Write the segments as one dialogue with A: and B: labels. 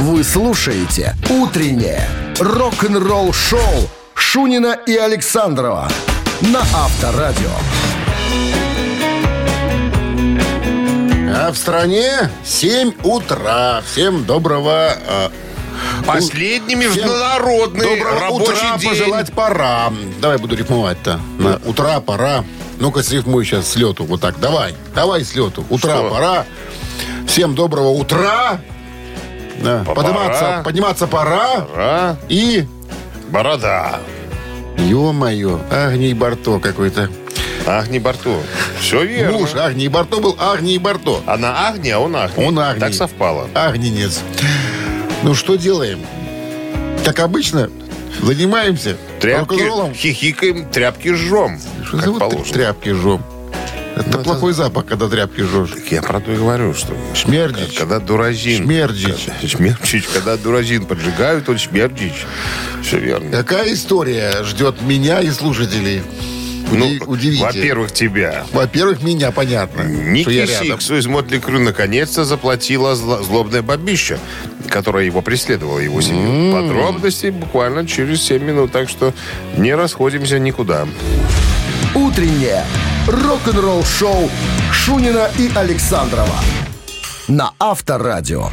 A: Вы слушаете «Утреннее рок-н-ролл-шоу» Шунина и Александрова на Авторадио.
B: А в стране 7 утра. Всем доброго... э,
C: Последний
B: всем
C: международный
B: доброго
C: рабочий
B: утра
C: день.
B: пожелать пора. Давай буду рифмовать-то. На утра пора. Ну-ка, срифмуй сейчас с лету. Вот так. Давай. Давай с лету. Утра
C: Что?
B: пора. Всем доброго утра. Да.
C: Пора.
B: Подниматься, подниматься пора.
C: А?
B: И...
C: Борода.
B: Ё-моё, Агний Барто какой-то.
C: Агни Барту. Все верно.
B: Муж Агний Барто был Агний Барто.
C: Она Агни, а он Агни.
B: Он Агний.
C: Так совпало.
B: Агненец. Ну, что делаем? Как обычно, занимаемся
C: Тряпки хихикаем, тряпки жжем.
B: Что
C: как
B: за вот
C: положено.
B: тряпки жжем? Это
C: это-
B: плохой запах, когда тряпки жжешь.
C: Так я про то и говорю, что...
B: Шмердич.
C: Когда дуразин...
B: Шмердич.
C: Когда- Шмердич. Когда дуразин поджигают, он шмердич. Все верно.
B: Какая история ждет меня и слушателей? Уди- удивите.
C: Ну, во-первых, тебя.
B: Во-первых, меня, понятно.
C: Ники
B: я рядом.
C: Сикс из Мотли Крю наконец-то заплатила зло- злобное бабище, которое его преследовало, его семью. Подробности буквально через 7 минут, так что не расходимся никуда.
A: «Утреннее рок-н-ролл-шоу» Шунина и Александрова на Авторадио.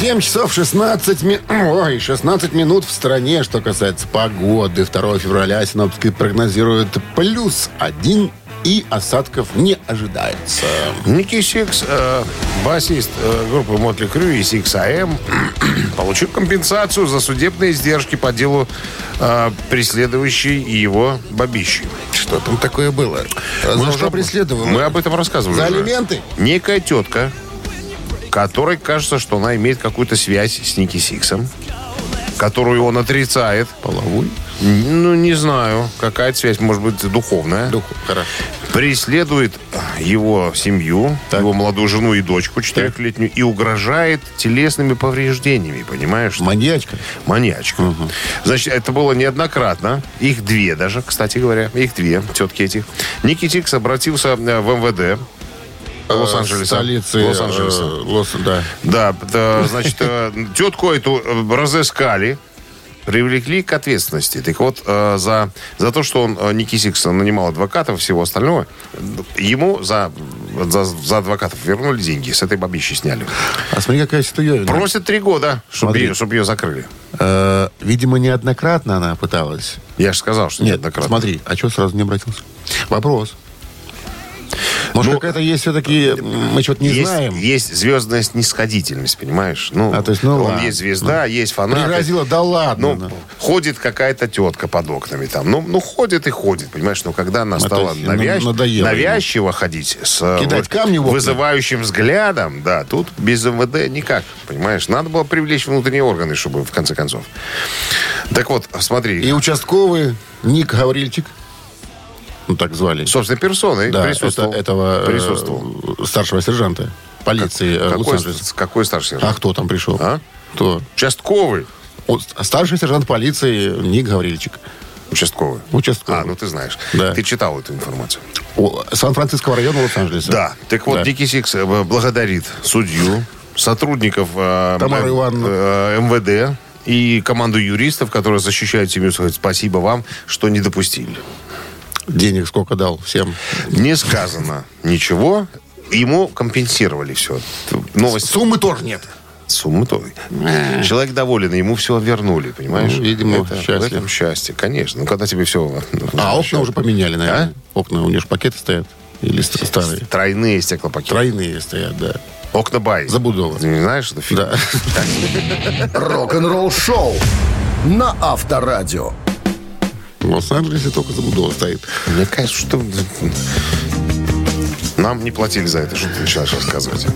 B: Семь часов 16 минут. Ой, 16 минут в стране, что касается погоды. 2 февраля синоптики прогнозируют плюс один и осадков не ожидается.
C: Ники Сикс, э, басист э, группы Мотли Крю и Сикс АМ, получил компенсацию за судебные издержки по делу э, преследующей его бабищи.
B: Что там такое было?
C: Мы
B: что
C: уже-
B: преследовал?
C: Мы об этом рассказывали.
B: За
C: уже.
B: алименты?
C: Некая тетка, которой кажется, что она имеет какую-то связь с Ники Сиксом, которую он отрицает.
B: Половой?
C: Ну, не знаю, какая связь, может быть, духовная.
B: Дух. Хорошо.
C: Преследует его семью,
B: Так.
C: его молодую жену и дочку четырехлетнюю и угрожает телесными повреждениями, понимаешь?
B: Маньячка.
C: Маньячка. Значит, это было неоднократно. Их две даже, кстати говоря. Их две, тетки этих. Nikki Sixx обратился э, в МВД Лос-Анджелеса.
B: Столицы.
C: Лос-Анджелеса.
B: э, Лос, да.
C: Да, да, значит, э, тетку эту э, разыскали, привлекли к ответственности. Так вот, э, за, за то, что он, э, Ники Сикс, нанимал адвокатов и всего остального, ему за, за, за адвокатов вернули деньги. С этой бабищи сняли.
B: А смотри, какая ситуация.
C: Просят три года, чтобы ее, чтоб ее закрыли.
B: Э, видимо, неоднократно она пыталась.
C: Я же сказал, что
B: Нет,
C: неоднократно.
B: смотри, а что сразу не обратился? Вопрос. Может,
C: Ну,
B: какая-то есть все-таки, мы что-то не
C: есть,
B: знаем.
C: есть звездная снисходительность, понимаешь? Ну,
B: А, то есть, ну
C: он
B: ладно.
C: есть звезда, есть фанаты.
B: Пригрозила, да ладно.
C: Ну,
B: ну.
C: ходит какая-то тетка под окнами там. Ну, ну, ходит и ходит, понимаешь? Но когда она
B: Это
C: стала
B: ну,
C: навязч-
B: надоело ему.
C: навязчиво ходить с э,
B: Кидать камни
C: вызывающим взглядом, да, тут без МВД никак, понимаешь? Надо было привлечь внутренние органы, чтобы в конце концов. Так вот, смотри,
B: И участковый Ник Гаврильчик, ну так звали,
C: собственной персоной
B: да,
C: присутствовал.
B: это- этого э,
C: присутствовал.
B: старшего сержанта полиции э,
C: какой, какой старший сержант?
B: А кто там пришел?
C: А?
B: Кто?
C: Участковый.
B: Вот старший сержант полиции Ник Гаврильчик.
C: Участковый.
B: Участковый.
C: А, ну ты знаешь.
B: Да.
C: Ты читал эту информацию.
B: О, Сан-Франциского района Лос-Анджелеса.
C: Да. Так вот,
B: Да.
C: Ники Сикс э, благодарит судью, сотрудников э, э, МВД и команду юристов, которые защищают семью, сказать спасибо вам, что не допустили.
B: Денег сколько дал всем?
C: Не сказано ничего. Ему компенсировали все. Новость.
B: Суммы тоже нет.
C: Суммы то. Человек доволен, ему все вернули, понимаешь?
B: Ну, видимо,
C: Это-
B: счастлив.
C: В этом счастье, конечно. Ну, когда тебе все...
B: А окна уже поменяли, наверное. Окна, у них же пакеты стоят. Или ст- старые.
C: Тройные стеклопакеты.
B: Тройные стоят, да.
C: Окна бай.
B: Забудова.
C: Ты не знаешь, что фиг?
B: Да.
A: Рок-н-ролл-шоу на Авторадио.
B: В Лос-Анджелесе только Забудова стоит.
C: Мне кажется, что... Нам не платили за это, что ты начинаешь рассказывать.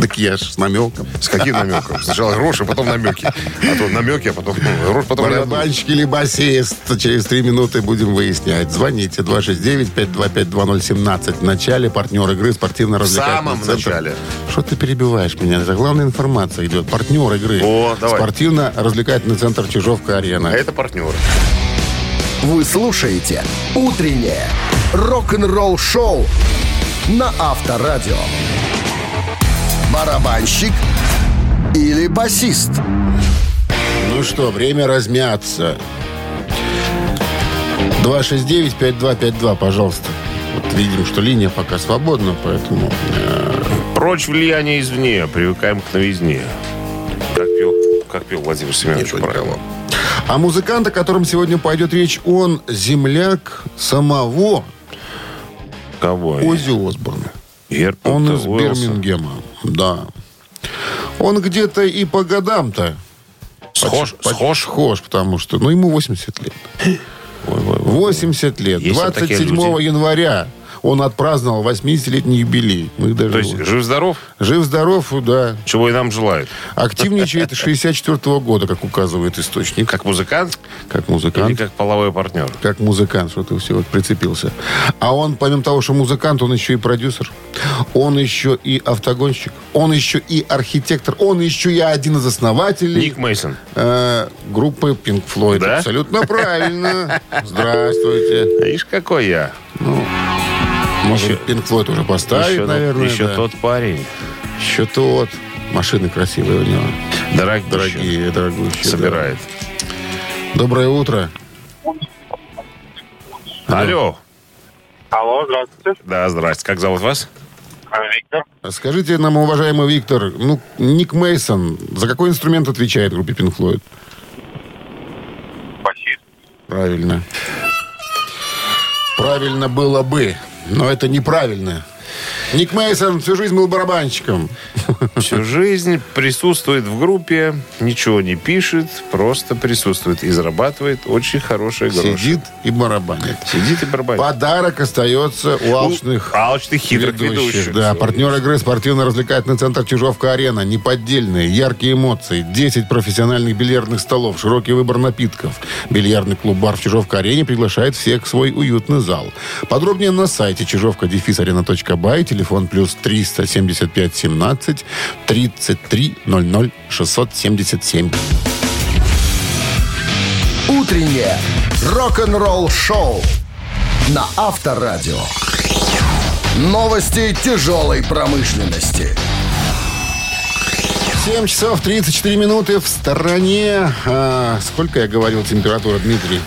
B: Так я ж с намеком.
C: С каким намеком? Сначала гроши, потом намеки. А то намеки, а потом грош, потом.
B: Барабанщик или басист. Через три минуты будем выяснять. Звоните 269-525-2017. В начале партнер игры
C: В
B: спортивно-развлекательный
C: самом
B: центр.
C: начале.
B: Что ты перебиваешь меня? Это главная информация идет. Партнер игры.
C: О, давай.
B: Спортивно-развлекательный центр Чижовка-Арена.
C: А это партнер.
A: Вы слушаете «Утреннее рок-н-ролл-шоу» на Авторадио. Барабанщик или басист?
B: Ну что, время размяться. 269-5252, пожалуйста. Вот видим, что линия пока свободна, поэтому... э,
C: Прочь влияние извне, привыкаем к новизне. Как пел, как пел Владимир Семенович
B: никого. А музыкант, о котором сегодня пойдет речь, он земляк самого
C: Кого?
B: Ози Осборна.
C: Герберта
B: Он из
C: Уэллса.
B: Бирмингема, да. Он где-то и по годам-то
C: Схож,
B: почти-
C: схож.
B: схож, потому что, ну, ему 80 лет.
C: Ой, ой, ой.
B: 80 лет.
C: Есть вот такие
B: 27
C: люди.
B: января он отпраздновал 80-летний юбилей. Мы даже
C: То есть
B: вот-
C: жив-здоров,
B: Жив-здоров, да.
C: чего и нам желают.
B: Активничает с 64 года, как указывает источник.
C: Как музыкант
B: Как
C: или
B: музыкант.
C: как половой партнер?
B: Как музыкант, что ты все вот прицепился. А он, помимо того, что музыкант, он еще и продюсер. Он еще и автогонщик. Он еще и архитектор. Он еще и один из основателей
C: Ник Мейсон.
B: э, группы Pink Floyd.
C: Да?
B: Абсолютно правильно. Здравствуйте.
C: Видишь, какой я.
B: Может, Pink Floyd уже поставит,
C: еще
B: наверное.
C: еще
B: да.
C: тот парень.
B: Еще тот. Машины красивые у него.
C: Дорогие.
B: Дорогие, дорогущие. да.
C: Собирает.
B: Доброе утро.
C: Алло.
D: Алло, здравствуйте.
C: Да, здрасте. Как зовут вас?
D: А, Виктор.
B: Скажите нам, уважаемый Виктор, ну, Ник Мейсон за какой инструмент отвечает группе Pink Floyd?
D: Басист.
B: Правильно. Правильно было бы, но это неправильно. Ник Мейсон всю жизнь был барабанщиком.
C: Всю жизнь присутствует в группе, ничего не пишет, просто присутствует и зарабатывает очень хорошие гроши.
B: Сидит и барабанит.
C: Сидит и барабанит.
B: Подарок остается у алчных
C: У алчных, хитрых ведущих.
B: Да, партнер игры спортивно-развлекательный центр Чижовка-Арена. Неподдельные, яркие эмоции. 10 профессиональных бильярдных столов, широкий выбор напитков. Бильярдный клуб-бар в Чижовка-Арене приглашает всех в свой уютный зал. Подробнее на сайте чижовка-арена.бай, телефон плюс 375 17 33 00 677.
A: Утреннее рок-н-ролл-шоу на Авторадио. Новости тяжелой промышленности.
B: 7 часов 34 минуты в стороне. А, сколько я говорил температура, Дмитрий?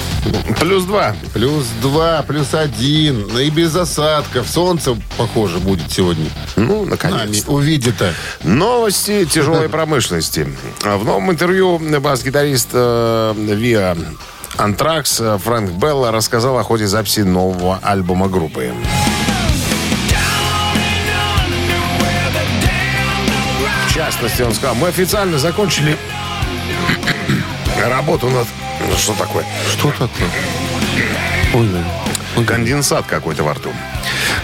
C: Плюс два.
B: Плюс 2, плюс 1. И без осадков. Солнце, похоже, будет сегодня.
C: Ну, наконец.
B: увидит-то.
C: Новости тяжелой промышленности. В новом интервью бас-гитарист э, Виа Антракс э, Фрэнк Белла рассказал о ходе записи нового альбома группы. Частности, он сказал, мы официально закончили работу над... Что такое?
B: Что такое? Ой.
C: Конденсат какой-то во рту.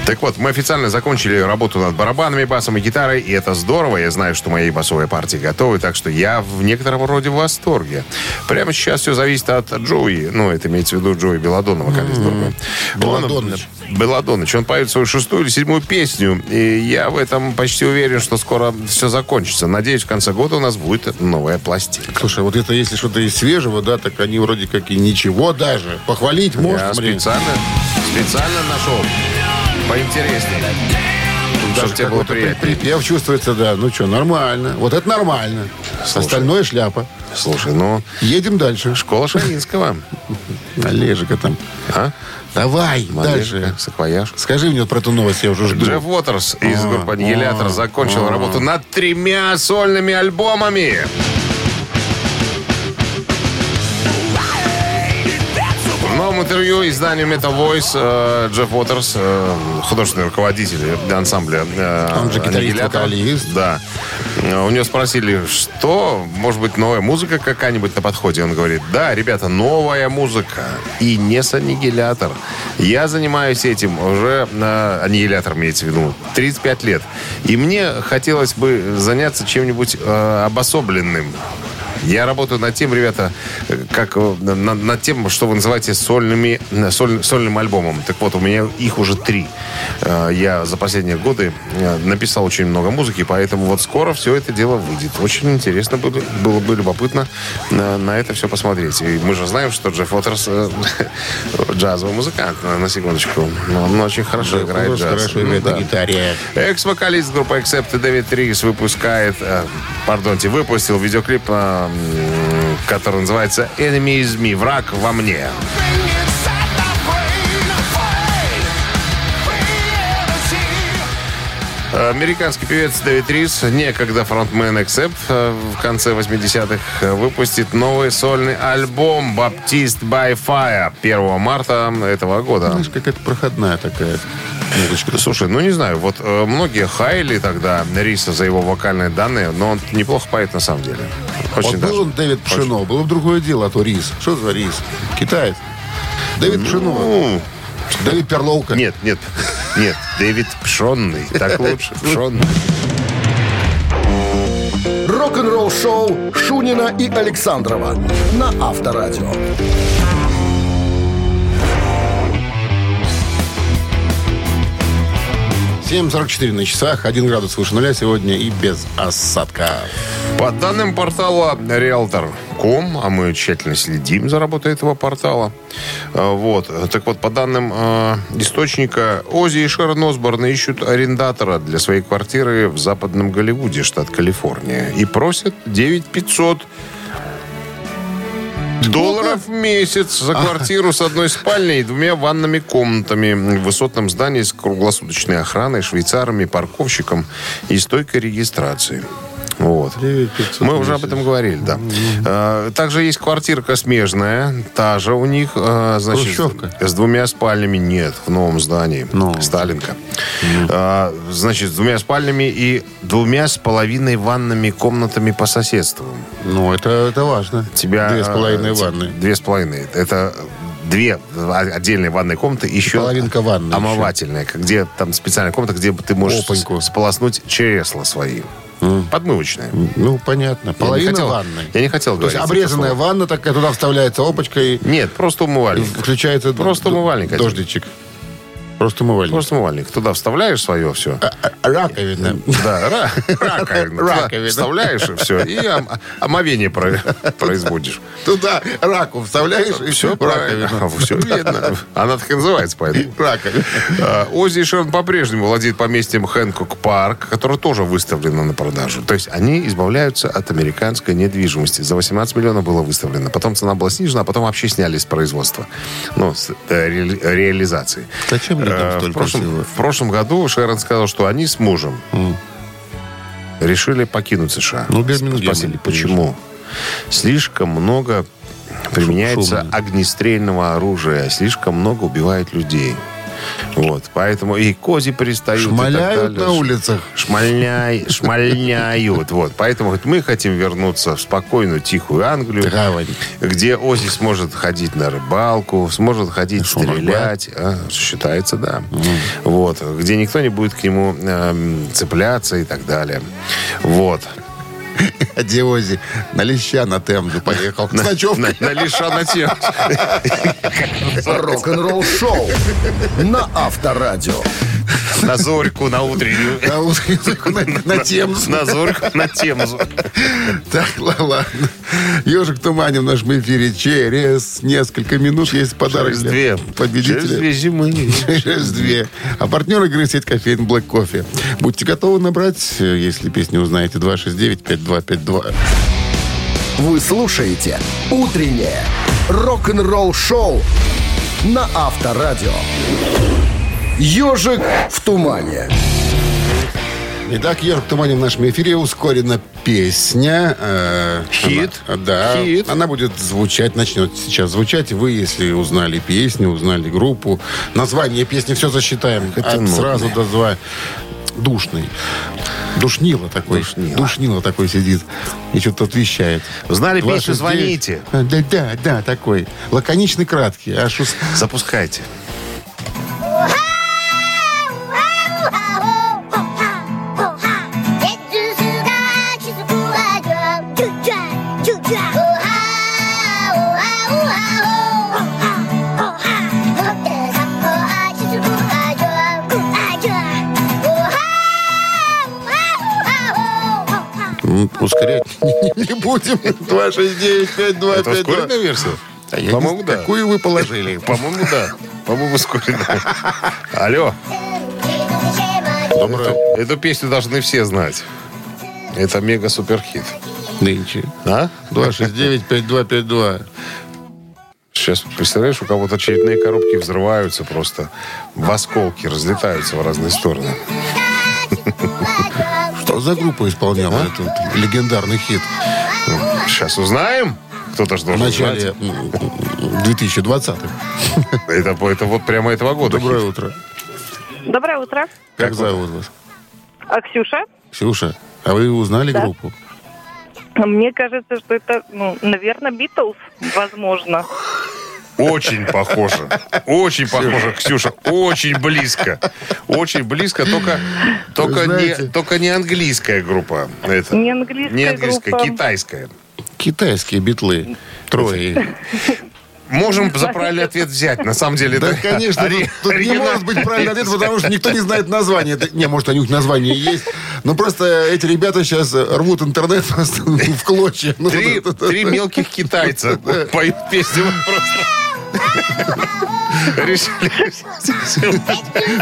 C: Так вот, мы официально закончили работу над барабанами, басом и гитарой, и это здорово. Я знаю, что мои басовые партии готовы, так что я в некотором роде в восторге. Прямо сейчас все зависит от Джоуи. Ну, это имеется в виду Джоуи Беладонова, вокалист группы.
B: Беладоныч.
C: Он- Беладоныч. Он поет свою шестую или седьмую песню, и я в этом почти уверен, что скоро все закончится. Надеюсь, в конце года у нас будет новая пластинка.
B: Слушай, вот это если что-то из свежего, да, так они вроде как и ничего даже. Похвалить
C: Я
B: можно, блин.
C: специально, специально нашел поинтереснее.
B: Даже
C: Чтобы тебе было приятнее.
B: припев чувствуется, да. Ну что, нормально. Вот это нормально. Остальное шляпа.
C: Слушай, ну,
B: Едем дальше.
C: школа Шаинского.
B: Олежика там.
C: А?
B: Давай,
C: Малежика,
B: дальше.
C: Саквояж.
B: Скажи мне про эту новость, я уже жду.
C: Джефф Уотерс из группы «Аннигилятор»
B: а,
C: закончил
B: а.
C: работу над тремя сольными альбомами. Интервью изданию Metal Voice э, Джефф Уотерс, э, художественный руководитель ансамбля э,
B: Он же
C: «Аннигилятор»,
B: гитарист-вокалист.
C: Да. Э, У него спросили, что, может быть, новая музыка какая-нибудь на подходе? Он говорит, да, ребята, новая музыка. И не с «Аннигилятор». Я занимаюсь этим уже, на «Аннигилятор» имеется в виду, 35 лет. И мне хотелось бы заняться чем-нибудь э, обособленным. Я работаю над тем, ребята, э, как э, на- над тем, что вы называете сольными, э, соль- сольным альбомом. Так вот, у меня их уже три. Я за последние годы написал очень много музыки, поэтому вот скоро все это дело выйдет. Очень интересно было, было бы любопытно на, на это все посмотреть. И мы же знаем, что Джефф Уотерс джазовый музыкант, на, секундочку. Он очень хорошо играет
B: Просто
C: джаз.
B: Хорошо
C: Ну
B: играет
C: да.
B: на гитаре.
C: Экс-вокалист группы Accept Дэвид Ригс выпускает, э, пардонте, выпустил видеоклип, э, который называется «Enemy is me», «Враг во мне». Американский певец Дэвид Рис, некогда фронтмен Accept, э, в конце 80-х э, выпустит новый сольный альбом «Baptist by Fire» 1 марта этого года.
B: Знаешь, какая-то проходная такая музычка.
C: Слушай, ну не знаю, вот э, многие хайли тогда Риса за его вокальные данные, но он неплохо поет на самом деле. Очень
B: Вот
C: даже.
B: был он Дэвид Пшено, было бы другое дело, а то рис. Что за рис? Китаец. Дэвид Пшено.
C: Ну,
B: Дэвид Перловка.
C: нет, нет, нет, Дэвид Пшенный, так лучше, Пшенный.
A: Рок-н-ролл шоу Шунина и Александрова на Авторадио.
B: 7.44 на часах, 1 градус выше нуля сегодня и без осадка.
C: По данным портала Realtor.com, а мы тщательно следим за работой этого портала, э, вот, так вот, по данным э, источника, Ози и Шерон Осборн ищут арендатора для своей квартиры в западном Голливуде, штат Калифорния, и просят 9500 долларов в месяц за квартиру с одной спальней и двумя ванными комнатами. В высотном здании с круглосуточной охраной, швейцарами, парковщиком и стойкой регистрации. Вот.
B: 9500
C: Мы уже об этом говорили, да. А, Также есть квартирка смежная, та же у них, а, значит,
B: Хрущевка?
C: с двумя спальнями нет в новом здании.
B: Новом.
C: Сталинка. А, Значит, с двумя спальнями и двумя с половиной ванными комнатами по соседству.
B: Ну, это, это важно.
C: Тебя,
B: Две с половиной ванны.
C: Две с половиной. Это две отдельные ванные комнаты, еще
B: половинка ванны
C: омывательная, где там специальная комната, где ты можешь
B: Опаньку.
C: сполоснуть чересла свои. Подмывочная.
B: Ну, понятно.
C: Я
B: Половина
C: не хотел-
B: ванны.
C: Я не хотел
B: То есть
C: говорить. это
B: обрезанная
C: слово.
B: ванна такая, туда вставляется опочка и
C: Нет, просто умывальник.
B: включается
C: Просто умывальник один.
B: Просто умывальник.
C: Просто умывальник. Туда вставляешь свое все.
B: А- Раковина.
C: Да, ра- раковину. Туда
B: Раковина.
C: Вставляешь и все. И ом- омовение про- производишь.
B: Туда раку вставляешь и
C: Все правильно. Все видно. Она так и называется, поэтому.
B: Раковина.
C: А, Оззи и Шерон по-прежнему владеет поместьем Хэнкок Парк, которое тоже выставлено на продажу. То есть они избавляются от американской недвижимости. За 18 миллионов было выставлено. Потом цена была снижена, а потом вообще сняли с производства. Ну, с э, ре- реализации.
B: Зачем людям
C: Э, в,
B: столько
C: прошлом,
B: всего?
C: в прошлом году Шерон сказал, что они с мужем решили покинуть США.
B: Ну, Бирмингем
C: Спросили,
B: они
C: почему? Слишком много применяется
B: шумно.
C: огнестрельного оружия, слишком много убивает людей. Вот, поэтому и кози пристают.
B: Шмаляют на улицах.
C: Шмальняй, шмальняют. Вот, поэтому говорит, мы хотим вернуться в спокойную, тихую Англию,
B: Гавань.
C: где Ози сможет ходить на рыбалку, сможет ходить
B: Шумах,
C: стрелять. А, считается, да. Вот. Где никто не будет к нему эм, цепляться и так далее. Вот.
B: А Диози на леща на Темзу поехал. Ночевкой.
C: На, на лиша на тем.
A: Рок-н-ролл шоу на Авторадио.
C: На зорьку, на утреннюю.
B: На узкую- на- На Темзу.
C: На зорьку, на темзу.
B: Так, ла- ладно. Ежик Туманин в нашем эфире через несколько минут есть подарок
C: Через
B: для
C: две. Через
B: победителя.
C: две зимы.
B: Через две. А партнер игры сеть кофеин Black Coffee. Будьте готовы набрать, если песню узнаете, 269-5252.
A: Вы слушаете «Утреннее рок-н-ролл-шоу» на Авторадио. «Ежик в тумане».
B: Итак, Ежик Туманин в нашем эфире ускорена песня. э,
C: Хит.
B: она- да.
C: Хит.
B: Она будет звучать, начнет сейчас звучать. Вы, если узнали песню, узнали группу, название песни, все засчитаем. От
C: нудно.
B: сразу до два. Душный. Душнило такой.
C: Душнило.
B: Душнило такой сидит. И что-то тут вещает.
C: Знали песню,
B: 29.
C: звоните.
B: Да, да, да, такой. Лаконичный, краткий. Аж ус-
C: Запускайте.
B: Ускорять не, будем. 269-5252.
C: Это ускоренная версия?
B: А я
C: По-моему,
B: не-
C: да.
B: Какую вы положили?
C: По-моему, да. По-моему, ускоренная. Алло.
B: Доброе
C: Эту песню должны все знать. Это мега-суперхит.
B: нынче.
C: А?
B: 269-5252.
C: Сейчас, представляешь, у кого-то очередные коробки взрываются просто. В осколки разлетаются в разные стороны.
B: Что за группа исполняла этот легендарный хит
C: Сейчас узнаем. Кто-то же
B: в
C: должен
B: начале
C: знать.
B: м, 2020-х?
C: Это, это вот прямо этого года.
B: Доброе
C: хит.
B: утро.
E: Доброе утро.
B: Как зовут вас?
E: А Ксюша?
B: Ксюша, а вы узнали
E: Да.
B: группу?
E: Мне кажется, что это, ну, наверное, Битлз, возможно.
C: Очень похоже. Очень похоже, Ксюша. Очень близко. Очень близко, только, только,
B: знаете-
C: не, только не английская группа. Это.
E: Не английская
C: Не английская,
E: группа.
C: китайская.
B: Китайские битлы. Трое.
C: Можем за правильный ответ взять. На самом деле,
B: Да,
C: это
B: конечно, тут,
C: ори-
B: тут не
C: оригинал.
B: может быть правильный ответ, потому что никто не знает название. Это- Не, может, у них название есть. Но просто эти ребята сейчас рвут интернет в клочья. Ну,
C: Три, три мелких китайца поют песню просто. Решили.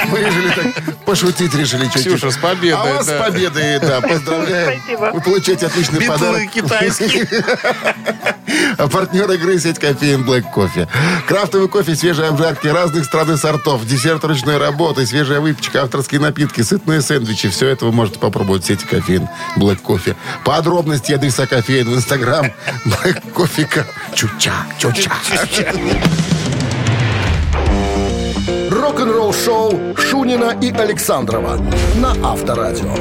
B: Мы решили так пошутить, решили чуть-чуть.
C: Ксюша, с победой,
B: А вас
C: да.
B: с победой, да, поздравляем.
E: Спасибо.
B: Вы получаете отличный
C: Битлы
B: подарок.
C: китайские.
B: А партнер игры сеть кофеин Black Кофе. Крафтовый кофе, свежие обжарки разных стран и сортов, десерт ручной работы, свежая выпечка, авторские напитки, сытные сэндвичи. Все это вы можете попробовать в сети кофеин Black Кофе. Подробности адреса кофеин в инстаграм Black Кофе. Чуча, чуча.
A: Рок-н-ролл шоу Шунина и Александрова на Авторадио.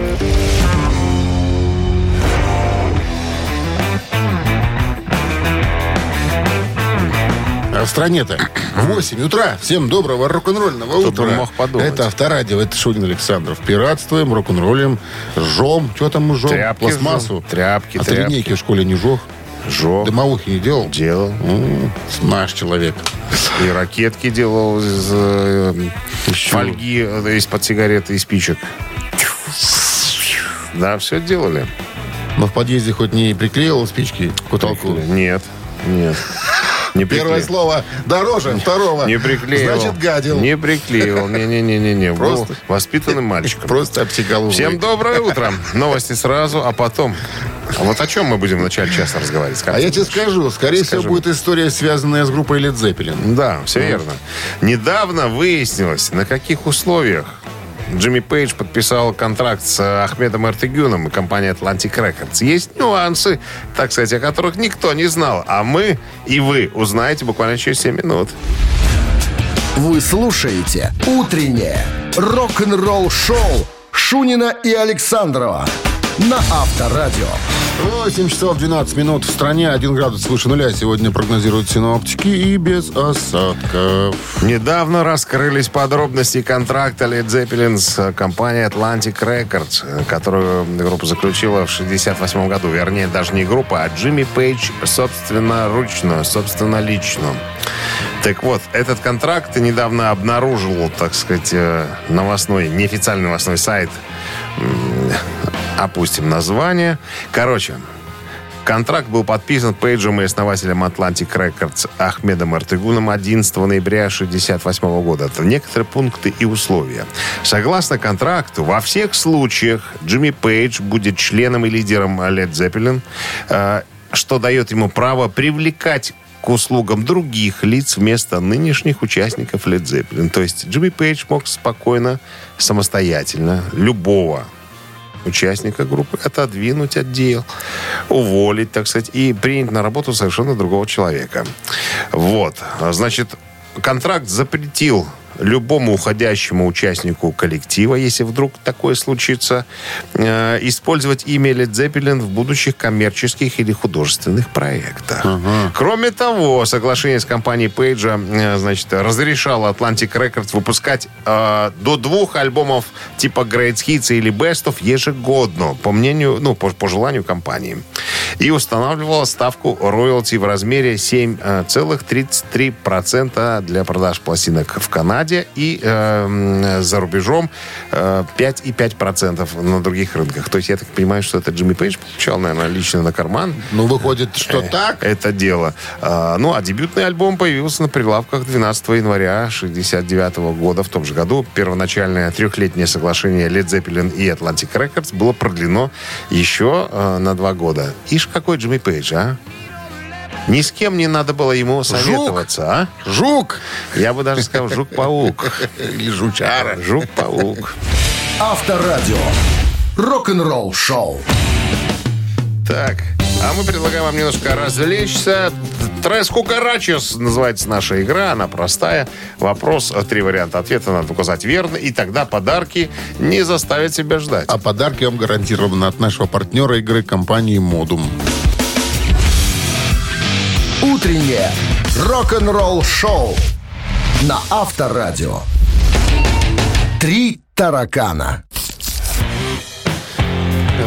B: А в стране-то 8 утра. Всем доброго рок-н-ролльного
C: Кто
B: утра.
C: мог подумать.
B: Это авторадио, это Шунин Александров. Пиратствуем, рок-н-роллем, жжем. Что там мы жжем?
C: Тряпки
B: Пластмассу.
C: жжем. Тряпки,
B: А ты
C: тряпки.
B: линейки в школе не жег?
C: Жёг.
B: Дымовухи не делал?
C: Делал.
B: М, Наш человек.
C: И ракетки делал из э, фольги, э, из-под сигареты и спичек. Да, все делали.
B: Но в подъезде хоть не приклеил спички к потолку?
C: Нет, нет. Не
B: Первое слово дороже второго.
C: Не приклеил.
B: Значит, гадил.
C: Не приклеил. Не-не-не-не. Был
B: Просто-
C: воспитанным мальчиком.
B: Просто обтекал
C: Всем доброе утро. Новости сразу, а потом... А вот о чем мы будем в начале часа разговаривать?
B: А я тебе скажу, скорее
C: Скажи.
B: всего, будет история, связанная с группой Led Zeppelin.
C: Да, все верно. Недавно выяснилось, на каких условиях Джимми Пейдж подписал контракт с э, Ахмедом Артегюном и компанией Atlantic Records. Есть нюансы, так сказать, о которых никто не знал. А мы и вы узнаете буквально через 7 минут.
A: Вы слушаете «Утреннее рок-н-ролл-шоу» Шунина и Александрова на Авторадио.
B: 8 часов 12 минут в стране, 1 градус выше нуля. Сегодня прогнозируют синоптики и без осадков.
C: Недавно раскрылись подробности контракта Led Zeppelin с э, компанией Atlantic Records, э, которую группа заключила в 68 году. Вернее, даже не группа, а Джимми Пейдж собственноручно, собственно лично. Так вот, этот контракт недавно обнаружил, так сказать, э, новостной, неофициальный новостной сайт. Опустим название. Короче, Контракт был подписан Пейджем и основателем Atlantic Records Ахмедом Артыгуном 11 ноября 1968 года. Это некоторые пункты и условия. Согласно контракту, во всех случаях Джимми Пейдж будет членом и лидером Led Zeppelin, э, что дает ему право привлекать к услугам других лиц вместо нынешних участников Led Zeppelin. То есть Джимми Пейдж мог спокойно, самостоятельно, любого участника группы отодвинуть от дел, уволить, так сказать, и принять на работу совершенно другого человека. Вот. Значит, контракт запретил любому уходящему участнику коллектива, если вдруг такое случится, э, использовать имя Led Zeppelin в будущих коммерческих или художественных проектах. Кроме того, соглашение с компанией Пейджа, э, значит, разрешало Atlantic Records выпускать э, до двух альбомов типа Great Hits или Best of ежегодно, по мнению, ну, по, по желанию компании. и устанавливала ставку роялти в размере 7,33% для продаж пластинок в Канаде и э, за рубежом э, 5,5% на других рынках. То есть я так понимаю, что это Джимми Пейдж получал, наверное, лично на карман
B: Ну, выходит, что так.
C: это дело. А, ну, а дебютный альбом появился на прилавках 12 января 69 года. В том же году первоначальное трехлетнее соглашение Led Zeppelin и Atlantic Records было продлено еще а, на два года. Ишь, какой Джимми Пейдж, а? Ни с кем не надо было ему советоваться, а?
B: Жук
C: Я бы даже сказал, жук-паук.
B: или жучара.
C: Жук-паук.
A: Авторадио. Рок-н-ролл шоу.
C: Так, а мы предлагаем вам немножко развлечься. Трес Кукарачес называется наша игра. Она простая. Вопрос, э, три варианта ответа надо указать верно. И тогда подарки не заставят себя ждать.
B: А подарки вам гарантированы от нашего партнера игры компании «Модум».
A: Утреннее рок-н-ролл шоу на Авторадио. Три таракана.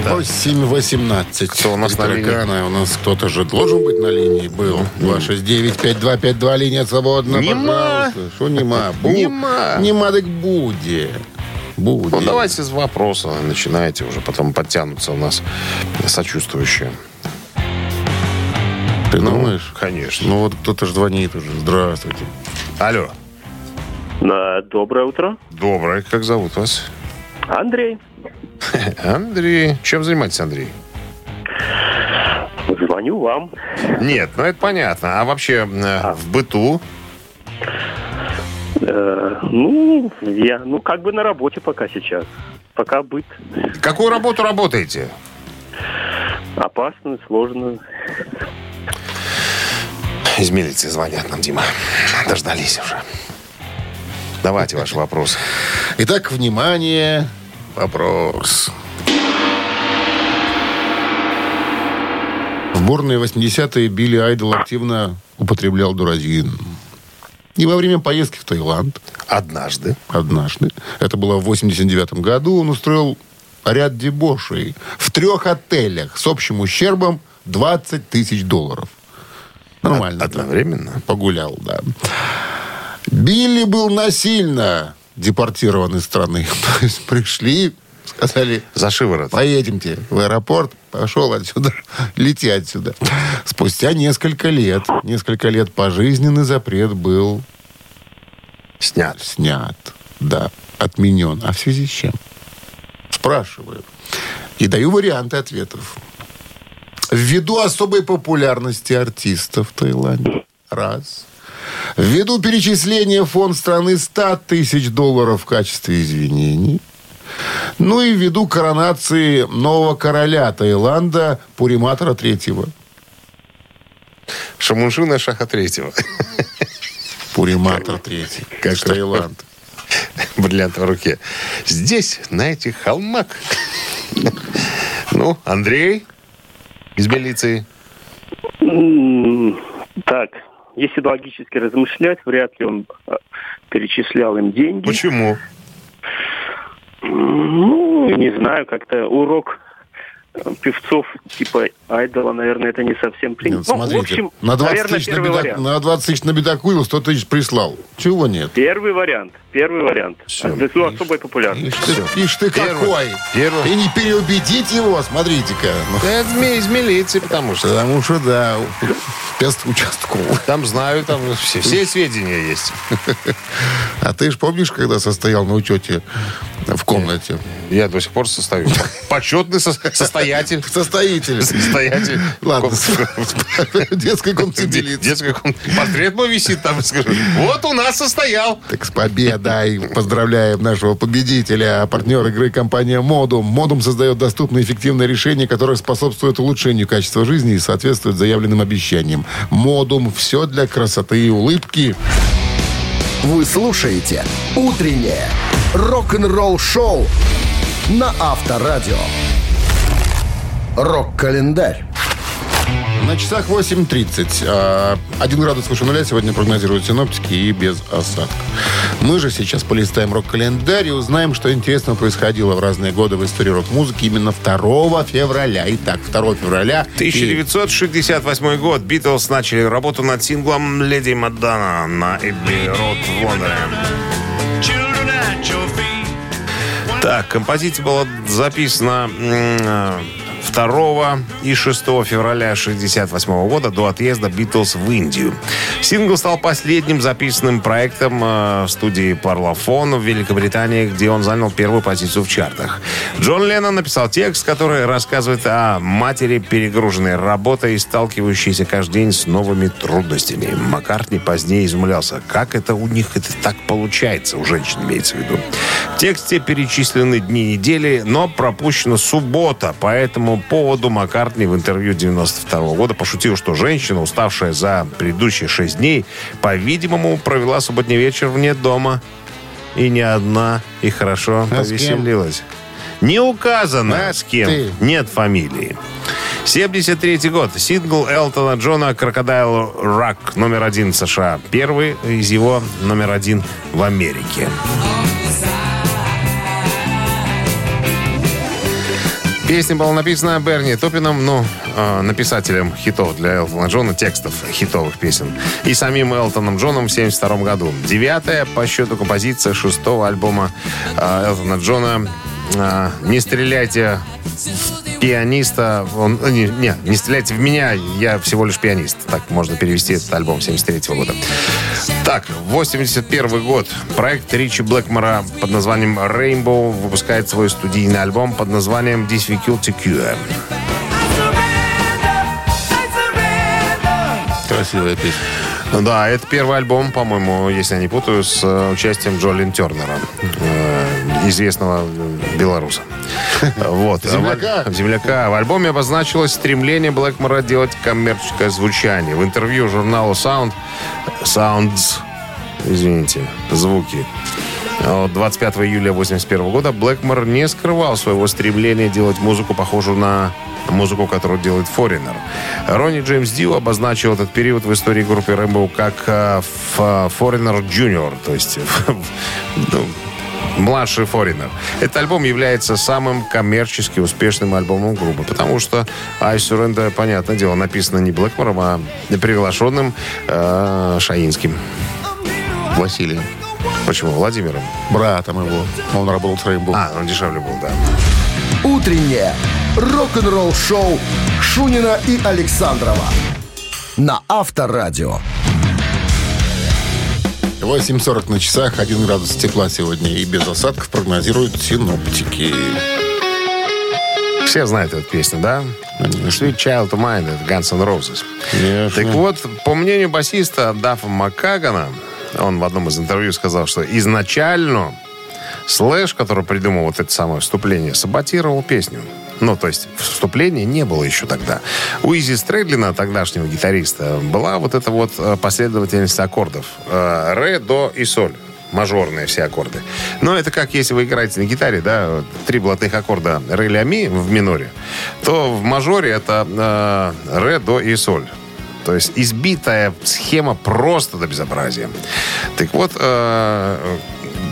B: 8.18.
C: Кто у нас на линии?
B: Таракана. У нас кто-то же должен быть на линии. Был. 269-5252. Линия свободна.
C: Нема.
B: Пожалуйста. Что нема? Бу-
C: Нема.
B: Нема, так буде. Буде.
C: Ну, давайте с вопроса начинайте уже. Потом подтянутся у нас сочувствующие.
B: Ты думаешь?
C: Конечно.
B: Ну вот кто-то же звонит уже. Здравствуйте.
C: Алло.
D: Да, доброе утро.
C: Доброе. Как зовут вас?
D: Андрей.
C: Андрей. Чем занимаетесь, Андрей?
D: Звоню вам.
C: Нет, ну это понятно. А вообще э, в быту
D: Э, ну, я, ну, как бы на работе пока сейчас. Пока быт.
C: какую работу работаете?
D: Опасно, сложно.
C: Из милиции звонят нам, Дима. Дождались уже. Давайте ваш вопрос.
B: Итак, внимание. Вопрос. В бурные 80-е Билли Айдол активно употреблял дуразин. И во время поездки в Таиланд
C: Однажды.
B: однажды, это было в 89 году, он устроил ряд дебошей в трех отелях с общим ущербом 20 тысяч долларов. Нормально.
C: Од- одновременно?
B: Погулял, да. Билли был насильно депортирован из страны. То есть пришли, сказали,
C: За шиворот.
B: поедемте в аэропорт, пошел отсюда, лети отсюда. Спустя несколько лет, несколько лет пожизненный запрет был
C: Снят.
B: снят, да, отменен. А в связи с чем? Спрашиваю. И даю варианты ответов. Ввиду особой популярности артиста в Таиланде. Раз. Ввиду перечисления в фонд страны 100 тысяч долларов в качестве извинений. Ну и ввиду коронации нового короля Таиланда Пуриматора Третьего.
C: Шамуншина Шаха Третьего.
B: Пуриматор Третий. Как Таиланд.
C: Бриллиант в руке. Здесь, на этих холмах. Ну, Андрей из милиции.
D: Так, если логически размышлять, вряд ли он э, перечислял им деньги.
C: Почему?
D: Ну, не знаю, как-то урок э, певцов типа Айдола, наверное, это не совсем принято.
B: Нет,
D: Ну,
B: смотрите,
D: в общем,
B: на 20
D: наверное,
B: тысяч на,
D: первый
B: бедок-
D: вариант.
B: на 20 тысяч на бедокуил, 100 тысяч прислал. Чего нет?
D: Первый вариант. Первый вариант.
C: Всё.
D: Ввиду особой популярности.
B: Ишь ты, ишь ты
C: Первый.
B: какой!
C: Первый.
B: И не переубедить его, смотрите-ка. Ну,
C: Это змей из милиции, потому что
B: Потому что, да, пест участковый.
C: там знаю, там все, все сведения есть.
B: А ты ж помнишь, когда состоял на учете в комнате?
C: Я до сих пор состою. Почетный со- состоятель.
B: Состоятель.
C: Состоятель.
B: Ладно, в детской комнате
C: Де-
B: милиции.
C: Детский ком- портрет мой висит там, скажу. Вот у нас состоял.
B: Так с победой поздравляем нашего победителя, партнер игры компания Модум. Модум создает доступные и эффективные решения, которые способствуют улучшению качества жизни и соответствуют заявленным обещаниям. Модум – все для красоты и улыбки.
A: Вы слушаете «Утреннее рок-н-ролл-шоу» на Авторадио. Рок-календарь.
B: На часах 8.30. А, Один градус выше нуля сегодня прогнозируют синоптики и без осадков. Мы же сейчас полистаем рок-календарь и узнаем, что интересного происходило в разные годы в истории рок-музыки именно 2 февраля. Итак, 2 февраля...
C: 1968 год. Битлз начали работу над синглом «Леди Мадонна» на Эбби Роуд в Лондоне. Так, композиция была записана м, 2 и 6 февраля 1968 года до отъезда Битлз в Индию. Сингл стал последним записанным проектом э, в студии Parlophone в Великобритании, где он занял первую позицию в чартах. Джон Леннон написал текст, который рассказывает о матери, перегруженной работой и сталкивающейся каждый день с новыми трудностями. Маккартни позднее изумлялся, как это у них это так получается, у женщин имеется в виду. В тексте перечислены дни недели, но пропущена суббота, поэтому поводу Маккартни в интервью 92 года пошутил, что женщина, уставшая за предыдущие шесть дней, по-видимому, провела субботний вечер вне дома. И не одна, и хорошо
B: А
C: повеселилась. Не указано,
B: А
C: с кем.
B: ты.
C: Нет фамилии. 73 год. Сингл Элтона Джона «Крокодайл Рак» номер один в США. Первый из его номер один в Америке. Песня была написана Берни Топином, ну, э, написателем хитов для Элтона Джона, текстов хитовых песен. И самим Элтоном Джоном в 1972 году. Девятая по счету композиция шестого альбома э, Элтона Джона э, «Не стреляйте в пианиста». Он, э, не, не, «Не стреляйте в меня, я всего лишь пианист». Так можно перевести этот альбом 73 года. Так, 81 год. Проект Ричи Блэкмора под названием Rainbow выпускает свой студийный альбом под названием Difficult to Cure.
B: Красивая песня.
C: Ну Да, это первый альбом, по-моему, если я не путаю, с э, участием Джолин Тернера, э, известного э, белоруса. Вот.
B: Земляка.
C: В- Земляка. В альбоме обозначилось стремление Блэкмора делать коммерческое звучание. В интервью журналу Sound, Sounds, извините, звуки, от 25 июля 81 года Блэкмор не скрывал своего стремления делать музыку, похожую на музыку, которую делает Foreigner. Ронни Джеймс Дио обозначил этот период в истории группы Rainbow как э, ф- Foreigner Junior, то есть ну, младший Foreigner. Этот альбом является самым коммерчески успешным альбомом группы, потому что I Surrender, понятное дело, написано не Блэкмором, а приглашенным э, Шаинским.
B: Василий.
C: Почему? Владимиром.
B: Братом его. Он работал с Рейнбоу.
C: А, он дешевле был, да.
A: Утреннее рок-н-ролл-шоу Шунина и Александрова на Авторадио.
B: 8.40 на часах, 1 градус тепла сегодня и без осадков прогнозируют синоптики.
C: Все знают эту песню, да? Sweet Child of Mine, это Guns N' Roses.
B: Конечно.
C: Так вот, по мнению басиста Даффа Маккагана, он в одном из интервью сказал, что изначально Слэш, который придумал вот это самое вступление, саботировал песню. Ну, то есть вступления не было еще тогда. У Изи Стрэдлина, тогдашнего гитариста, была вот эта вот э, последовательность аккордов. Э, Ре, до и соль. Мажорные все аккорды. Но это как если вы играете на гитаре, да, три блатных аккорда ре, ля, ми в миноре, то в мажоре это э, ре, до и соль. То есть избитая схема просто до безобразия. Так вот, э,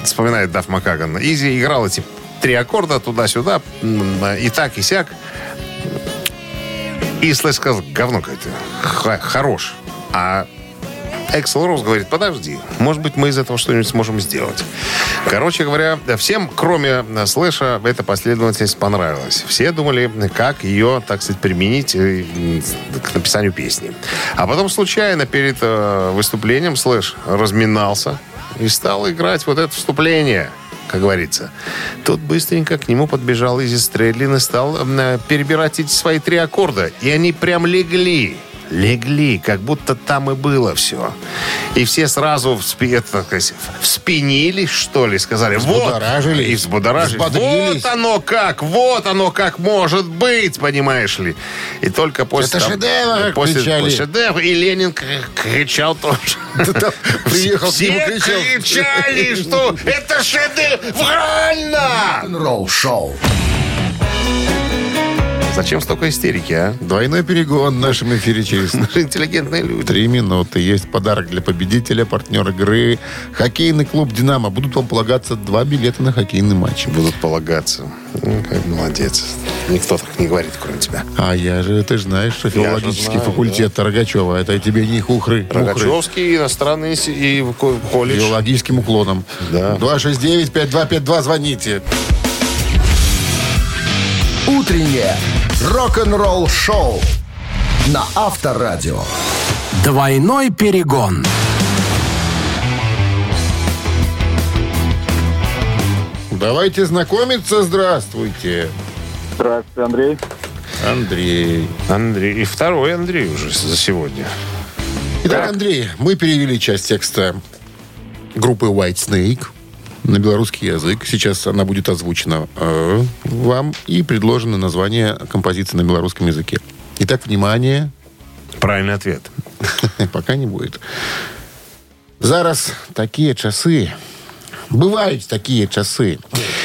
C: вспоминает Дафф Макаган, Изи играл эти три аккорда туда-сюда, и так, и сяк. И Слэш сказал, говно какое-то, хорош. А Эксел Роуз говорит, подожди, может быть, мы из этого что-нибудь сможем сделать. Короче говоря, всем, кроме э, Слэша, эта последовательность понравилась. Все думали, как ее, так сказать, применить э, к написанию песни. А потом случайно перед э, выступлением Слэш разминался и стал играть вот это вступление как говорится. Тут быстренько к нему подбежал Изи Стрэдлин и стал э, перебирать эти свои три аккорда. И они прям легли. Легли, как будто там и было все. И все сразу вспи- это, сказать, вспенились, что ли, сказали. Вот, и.
B: Взбодрились.
C: Вот оно как, вот оно как может быть, понимаешь ли. И только после...
B: Это
C: там-
B: шедевр,
C: после,
B: кричали.
C: после шедевр. И Ленин кричал тоже.
B: Приехал к
C: Все
B: кричал.
C: кричали, что это шедеврально!
A: Рок-н-ролл-шоу
C: Зачем столько истерики, а?
B: Двойной перегон в нашем эфире через
C: Наши интеллигентные люди.
B: три минуты. Есть подарок для победителя, партнер игры. Хоккейный клуб «Динамо». Будут вам полагаться два билета на хоккейный матч.
C: Будут полагаться. Ну, как молодец. Никто так не говорит, кроме тебя.
B: А я же, ты же знаешь, что филологический
C: знаю,
B: факультет Рогачева. Это тебе не хухры. мухры.
C: Рогачевский, иностранный с- и колледж.
B: Филологическим уклоном.
C: Да.
B: 269-5252, звоните.
A: Утреннее рок-н-ролл-шоу на Авторадио.
F: Двойной перегон.
B: Давайте знакомиться. Здравствуйте.
D: Здравствуйте, Андрей.
B: Андрей.
C: Андрей. И второй Андрей уже за сегодня.
B: Итак, Андрей, мы перевели часть текста группы White Snake на белорусский язык. Сейчас она будет озвучена э, вам и предложено название композиции на белорусском языке. Итак, внимание,
C: Правильный ответ.
B: пока не будет. Зараз такія часы бываюць такія часы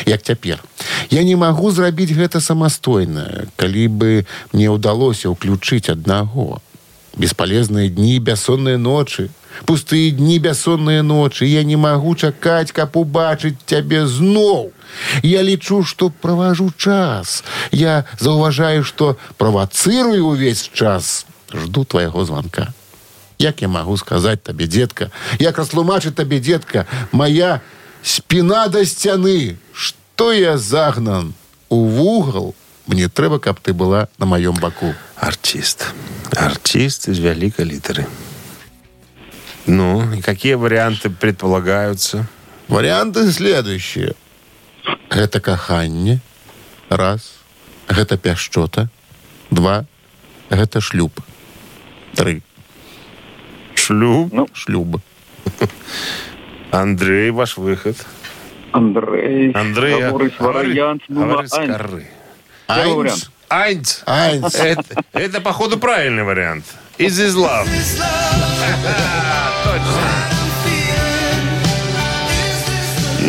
B: як цяпер я не магу зрабіць гэта самастойна калі бы мне ўдалося ўключыць аднаго бесполезныя дні бяссонныя ночы пустые дні бяссонныя ночы я не магу чакаць каб убачыць цябе зноў я лічу што праважу час я заўважаю што правацырую увесь час жду твайго звонка як я магу сказаць табе детка як растлумачыць табе детка моя спина да сцяны что я загнан у вугал мне трэба каб ты была на маём баку
C: Артист. Артист из великой литеры. ну, и какие варианты предполагаются?
B: варианты следующие гэта каханне раз гэта пяшчота два гэта шлюб три
C: Шлюп.
B: шлюб
C: Андрей, ваш выход.
D: Андрей.
C: Андрей,
D: варіант номер один. вариант.
C: Айнц.
B: Айнс.
C: Это, это, походу, правильный вариант. Is this love?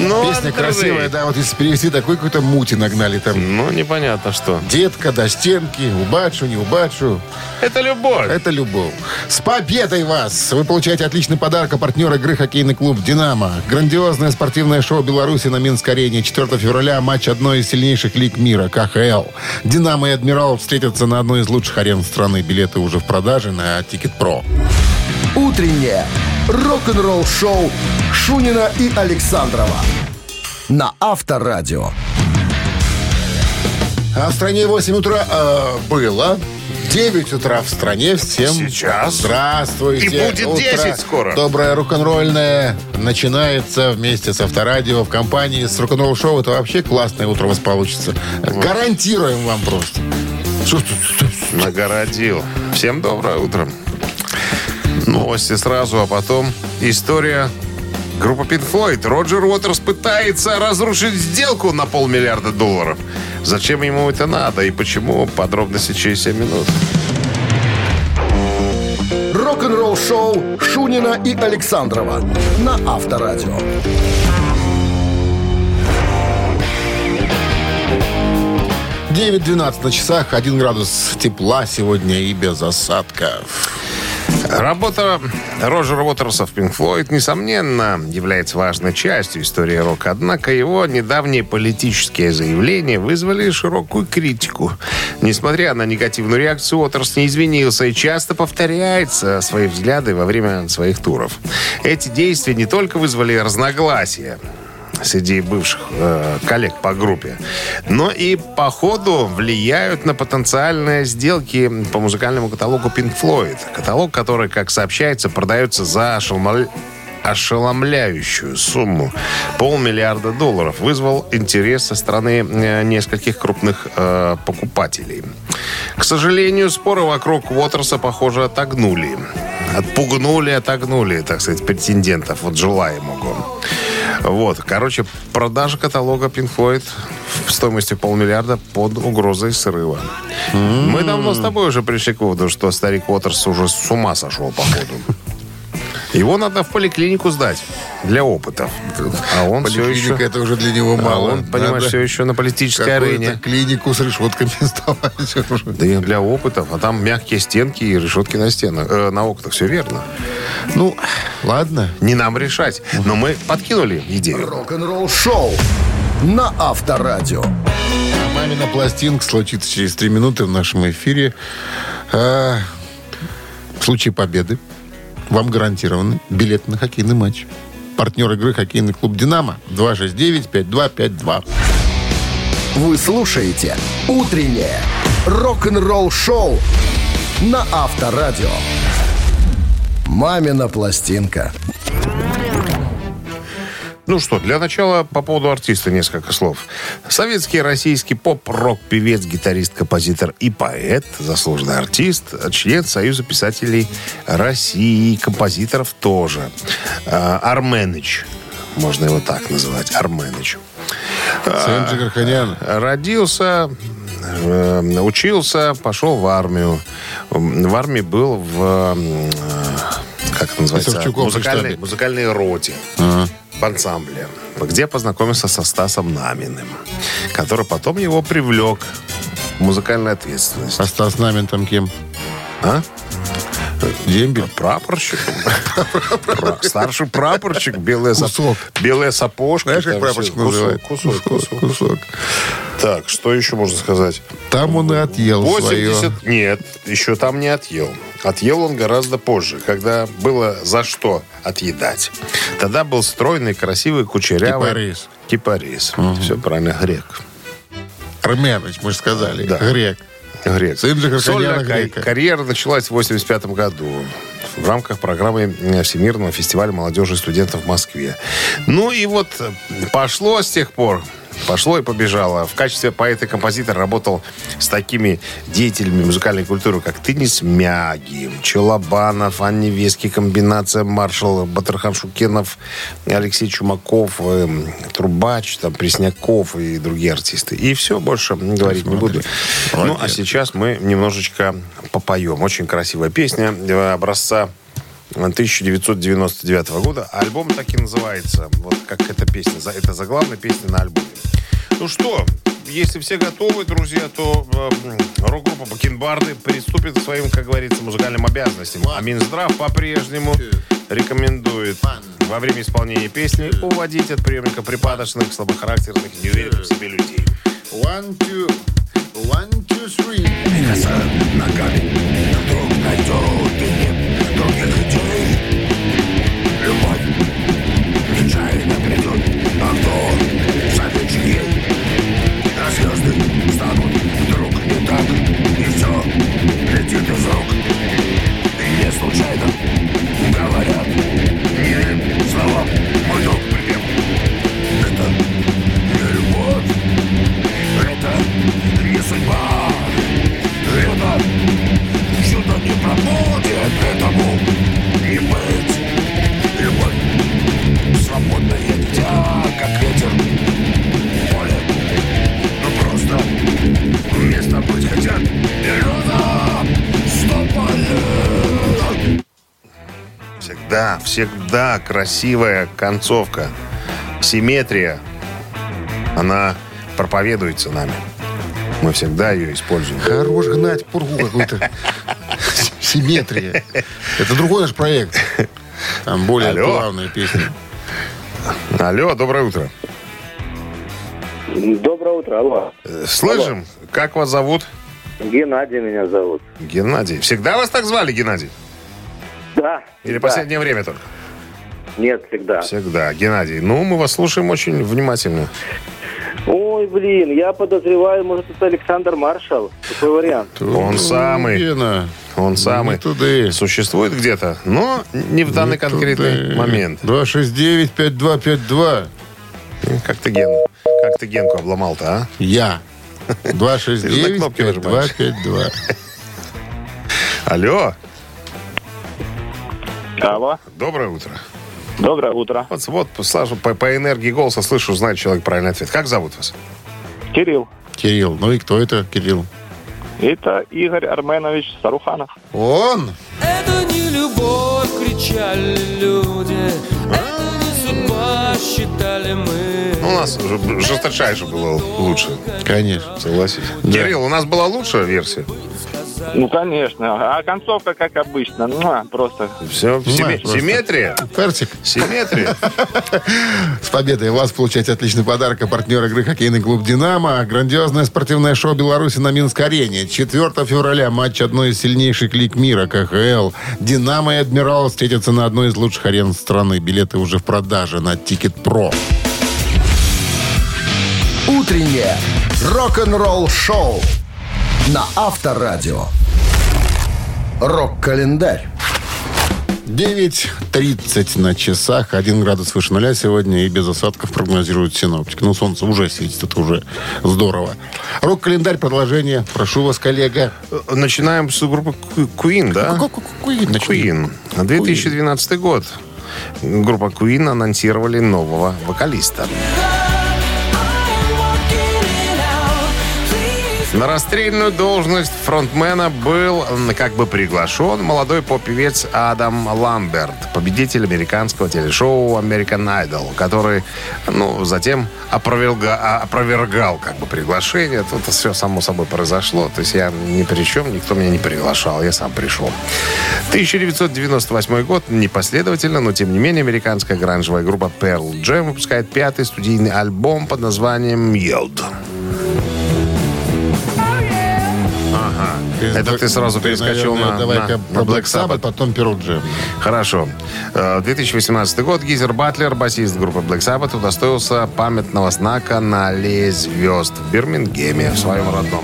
C: Ну,
B: Песня
C: Андрей.
B: красивая, да, вот если перевести, такой какой-то мути нагнали там.
C: Ну, непонятно что.
B: Детка до стенки, убачу, не убачу.
C: Это любовь.
B: Это любовь. С победой вас! Вы получаете отличный подарок от партнера игры хоккейный клуб «Динамо». Грандиозное спортивное шоу Беларуси на Минск-арене. 4 февраля матч одной из сильнейших лиг мира – КХЛ. «Динамо» и «Адмирал» встретятся на одной из лучших арен страны. Билеты уже в продаже на Ticketpro.
A: Утреннее рок-н-ролл-шоу Шунина и Александрова на Авторадио.
B: А в стране 8 утра э, было. 9 утра в стране. Всем
C: Сейчас.
B: здравствуйте.
C: И будет
B: Утро
C: 10 скоро.
B: Доброе рок-н-ролльное начинается вместе с Авторадио в компании с рок-н-ролл шоу. Это вообще классное утро у вас получится. Гарантируем вам просто. Что тут?
C: Нагородил. Всем доброе утро. Новости сразу, а потом история группы Pink Floyd. Роджер Уотерс пытается разрушить сделку на полмиллиарда долларов. Зачем ему это надо и почему? Подробности через 7 минут.
A: Рок-н-ролл-шоу Шунина и Александрова на Авторадио.
B: 9.12 на часах, 1 градус тепла сегодня и без осадков.
C: Работа Роджера Уотерса в Pink Floyd, несомненно, является важной частью истории рока. Однако его недавние политические заявления вызвали широкую критику. Несмотря на негативную реакцию, Уотерс не извинился и часто повторяет свои взгляды во время своих туров. Эти действия не только вызвали разногласия, среди бывших э, коллег по группе, но и по ходу влияют на потенциальные сделки по музыкальному каталогу Pink Floyd. Каталог, который, как сообщается, продается за ошеломля- ошеломляющую сумму полмиллиарда долларов вызвал интерес со стороны э, нескольких крупных э, покупателей. К сожалению, споры вокруг Уотерса, похоже, отогнули. Отпугнули, отогнули, так сказать, претендентов, вот желаемого. Вот, короче, продажа каталога Pink Floyd в стоимости полмиллиарда под угрозой срыва. Мы давно с тобой уже пришли к выводу, что старик Уотерс уже с ума сошел, походу. Его надо в поликлинику сдать для опытов. А он все
B: Поликлиника
C: еще...
B: это уже для него
C: А
B: мало.
C: он, понимаешь,
B: Надо
C: все еще на политической арене.
B: клинику с решетками сдавать. уже.
C: Да и для опытов. А там мягкие стенки и решетки на стенах, э, на окнах. Все верно.
B: Ну, ладно.
C: Не нам решать. Но мы подкинули идею.
A: Рок-н-ролл шоу на Авторадио.
B: А мамина пластинка случится через три минуты в нашем эфире. А, в случае победы вам гарантирован билет на хоккейный матч. Партнер игры хоккейный клуб «Динамо» 269-5252.
A: Вы слушаете «Утреннее рок-н-ролл шоу» на Авторадио. «Мамина пластинка».
C: Ну что, для начала по поводу артиста несколько слов. Советский российский поп-рок певец, гитарист, композитор и поэт, заслуженный артист, член Союза писателей России, композиторов тоже. А, Арменыч, можно его так называть, Арменыч.
B: Сэнджи Гарханян.
C: Родился, э, учился, пошел в армию. В армии был в, э, как это называется, музыкальной, музыкальной роте в ансамбле, где познакомился со Стасом Наминым, который потом его привлек в музыкальную ответственность.
B: А Стас Намин там кем?
C: А?
B: Дембель?
C: Прапорщик. Пра- Старший прапорщик. Белая, сап-
B: Кусок.
C: белая сапожка.
B: Знаешь, как прапорщик называют?
C: Кусок, кусок, кусок. Так, что еще можно сказать?
B: Там он и отъел
C: 80...
B: свое.
C: Нет, еще там не отъел. Отъел он гораздо позже, когда было за что отъедать. Тогда был стройный, красивый, кучерявый.
B: Кипарис.
C: Кипарис. Все правильно, грек.
B: Арменыч, мы же сказали.
C: Да.
B: Грек.
C: Грек.
B: Сын же
C: Сольная ка-
B: Грека.
C: карьера началась в 85 году в рамках программы э, Всемирного фестиваля молодежи и студентов в Москве. Ну и вот э, пошло с тех пор. Пошло и побежало. В качестве поэта и композитора работал с такими деятелями музыкальной культуры, как Тынис Мяги, Челобанов, Анни Вески, комбинация Маршал, Батархан Шукенов, Алексей Чумаков, эм, Трубач, там, Пресняков и другие артисты. И все, больше говорить не буду. Ну, а сейчас мы немножечко попоем. Очень красивая песня э, образца 1999 года. Альбом так и называется. Вот как эта песня. За- Это заглавная песня на альбоме. Ну что, если все готовы, друзья, то э, рок-группа Бакенбарды приступит к своим, как говорится, музыкальным обязанностям. А Минздрав по-прежнему рекомендует во время исполнения песни уводить от приемника припадочных, слабохарактерных, неуверенных в себе людей.
B: One, two. One, two, three. in the day.
C: Всегда, всегда красивая концовка. Симметрия. Она проповедуется нами. Мы всегда ее используем.
B: Хорош гнать пургу какую-то. Симметрия. Это другой наш проект. Там более
C: Алло.
B: главная песня.
C: Алло, доброе утро.
D: Доброе утро, алло.
C: Э, Слышим, как вас зовут?
D: Геннадий меня зовут.
C: Геннадий. Всегда вас так звали, Геннадий?
D: Да.
C: Или
D: да.
C: последнее время только?
D: Нет, всегда.
C: Всегда. Геннадий, ну, мы вас слушаем очень внимательно.
D: Ой, блин, я подозреваю, может, это Александр Маршал. Такой вариант.
C: Он самый.
B: Гена,
C: Он самый.
B: не туды.
C: Существует где-то, но не в данный
B: Не
C: конкретный
B: туды.
C: момент.
B: 269-5252.
C: Как ты, Ген, как ты Генку обломал-то, а?
B: Я.
C: Ты же на кнопки нажимаешь.
B: 269-5252.
C: Алло,
D: Алло.
C: доброе утро.
D: Доброе утро.
C: Вот, вот Саша, по, по энергии голоса слышу, знает человек правильный ответ. Как зовут вас?
D: Кирилл.
B: Кирилл. Ну и кто это, Кирилл?
D: Это Игорь Арменович Саруханов.
B: Он?
G: Это не любовь, кричали люди. Это не судьба, считали мы.
C: Ну, У нас уже жесточайше было лучше.
B: Конечно.
C: Согласись. Кирилл, у нас была лучшая версия.
H: Ну, конечно. А концовка, как обычно, муа, просто...
C: Все,
B: Понимаю, просто.
C: симметрия.
B: Персик.
C: Симметрия.
B: С победой вас получаете отличный подарок. А партнер игры хоккейный клуб «Динамо». Грандиозное спортивное шоу Беларуси на Минск-арене. 4 февраля матч одной из сильнейших лиг мира КХЛ. «Динамо» и «Адмирал» встретятся на одной из лучших арен страны. Билеты уже в продаже на Ticketpro.
A: Утреннее рок-н-ролл-шоу на Авторадио. Рок-календарь.
B: 9.30 на часах, 1 градус выше нуля сегодня и без осадков прогнозируют синоптик. Ну, солнце уже светит, это уже здорово. Рок-календарь, продолжение. Прошу вас, коллега.
C: Начинаем с группы Queen, да? Queen. 2012 год. Группа Queen анонсировали нового вокалиста. На расстрельную должность фронтмена был как бы приглашен молодой поп-певец Адам Ламберт, победитель американского телешоу American Idol, который, ну, затем опроверга- а- опровергал как бы приглашение. Тут все само собой произошло. То есть я ни при чем, никто меня не приглашал, я сам пришел. 1998 год, непоследовательно, но тем не менее, американская гранжевая группа Pearl Jam выпускает пятый студийный альбом под названием «Yield». Это ты сразу перескочил на-
B: Давай-ка
C: на- на Black
B: Sabbath, потом Pearl Jam.
C: Хорошо. Э, 2018 год. Гизер Батлер, басист группы Black Sabbath, удостоился памятного знака на аллее звезд в Бирмингеме, в своем родном.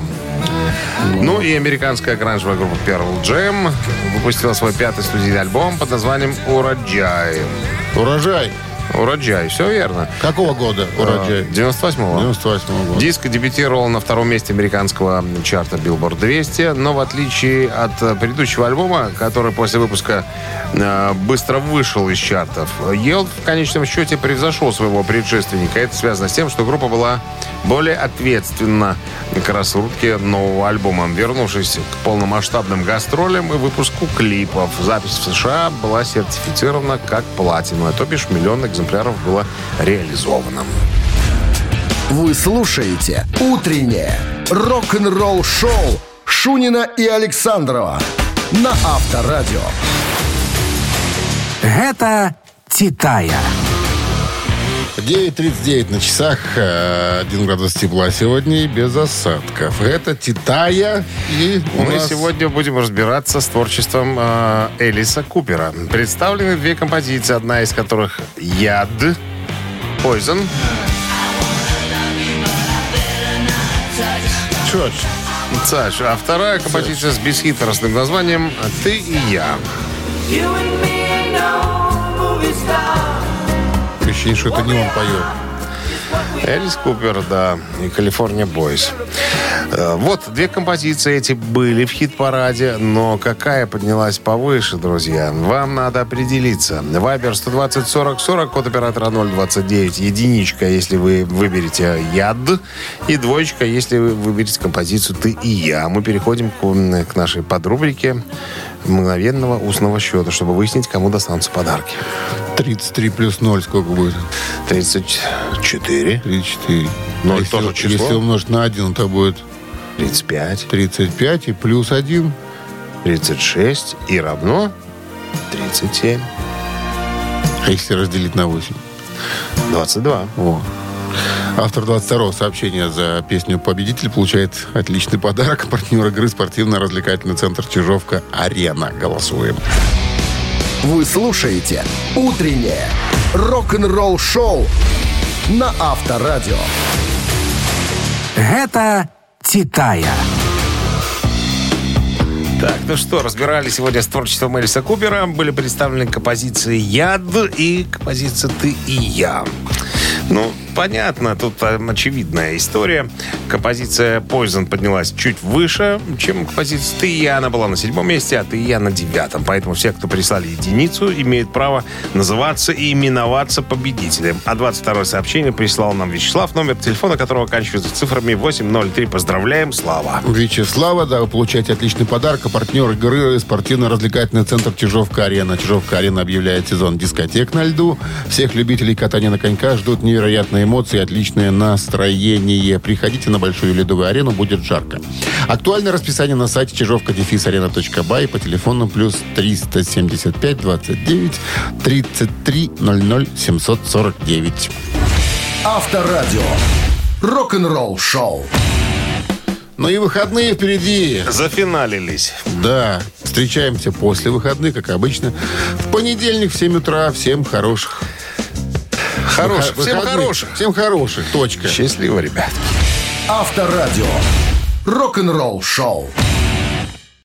C: Ну и американская гранжевая группа Pearl Jam выпустила свой пятый студийный альбом под названием «Ураджай».
B: Урожай.
C: «Ураджай», все верно.
B: Какого года урожай?
C: 98-го.
B: 98 года.
C: Диск дебютировал на втором месте американского чарта Billboard 200, но в отличие от предыдущего альбома, который после выпуска э, быстро вышел из чартов, Yield в конечном счете превзошел своего предшественника. Это связано с тем, что группа была более ответственна к раскрутке нового альбома, вернувшись к полномасштабным гастролям и выпуску клипов. Запись в США была сертифицирована как платиновая, то бишь миллион экземпляров было реализовано.
A: Вы слушаете «Утреннее рок-н-ролл-шоу» Шунина и Александрова на Авторадио.
F: Гэта Титая.
B: 9.39 на часах, э, 1 градус тепла сегодня и без осадков. Это Титая и у
C: Мы
B: нас-
C: сегодня будем разбираться с творчеством э, Элиса Купера. Представлены две композиции, одна из которых «Яд», «Poison»,
B: Чё
C: Саш, а вторая композиция с бесхитростным названием «Ты и я».
B: Ощущение, что это не он поет.
C: Элис Купер, да, и Калифорния Бойс. Э, Вот, две композиции эти были в хит-параде, но какая поднялась повыше, друзья? Вам надо определиться. Вайбер 120 40 40, код оператора 029, единичка, если вы выберете «Яд», и двоечка, если вы выберете композицию «Ты и я». Мы переходим к, к нашей подрубрике мгновенного устного счета, чтобы выяснить, кому достанутся подарки.
B: 33 плюс 0 сколько будет?
C: 34,
B: 34.
C: Ноль
B: если,
C: тоже число.
B: Если умножить на 1, то будет
C: 35,
B: 35 и плюс 1.
C: 36 и равно 37.
B: А если разделить на 8?
C: 22.
B: О. Автор 22-го сообщения за песню «Победитель» получает отличный подарок. Партнер игры спортивно-развлекательный центр «Чижовка-Арена». Голосуем.
A: Вы слушаете «Утреннее рок-н-ролл-шоу» на Авторадио.
F: Гэта Титая.
C: Так, ну что, разбирали сегодня с творчеством Элиса Купера. Были представлены композиции «Яд» и композиция «Ты и я». Ну, понятно, тут э, очевидная история. Композиция Poison поднялась чуть выше, чем композиция Ты и я. Она была на седьмом месте, а Ты и я на девятом. Поэтому все, кто прислали единицу, имеют право называться и именоваться победителем. А 22 сообщение прислал нам Вячеслав, номер телефона которого оканчивается цифрами 803. Поздравляем, Слава.
B: Вячеслава, да, вы получаете отличный подарок. А партнер игры спортивно-развлекательный центр Чижовка-Арена. Чижовка-Арена объявляет сезон дискотек на льду. Всех любителей катания на коньках ждут невероятные эмоции и отличное настроение. Приходите на Большую Ледовую арену, будет жарко. Актуальное расписание на сайте чижовка арена.бай по телефону плюс 375 29 33 00 749.
A: Авторадио. Рок-н-ролл шоу.
B: Ну и выходные впереди.
C: Зафиналились.
B: Да, встречаемся после выходных, как обычно. В понедельник в 7 утра. Всем хороших.
C: Хороших. Всем
B: выходных.
C: хороших.
B: Всем хороших. Точка.
C: Счастливо, ребят.
A: Авторадио. Рок-н-ролл шоу.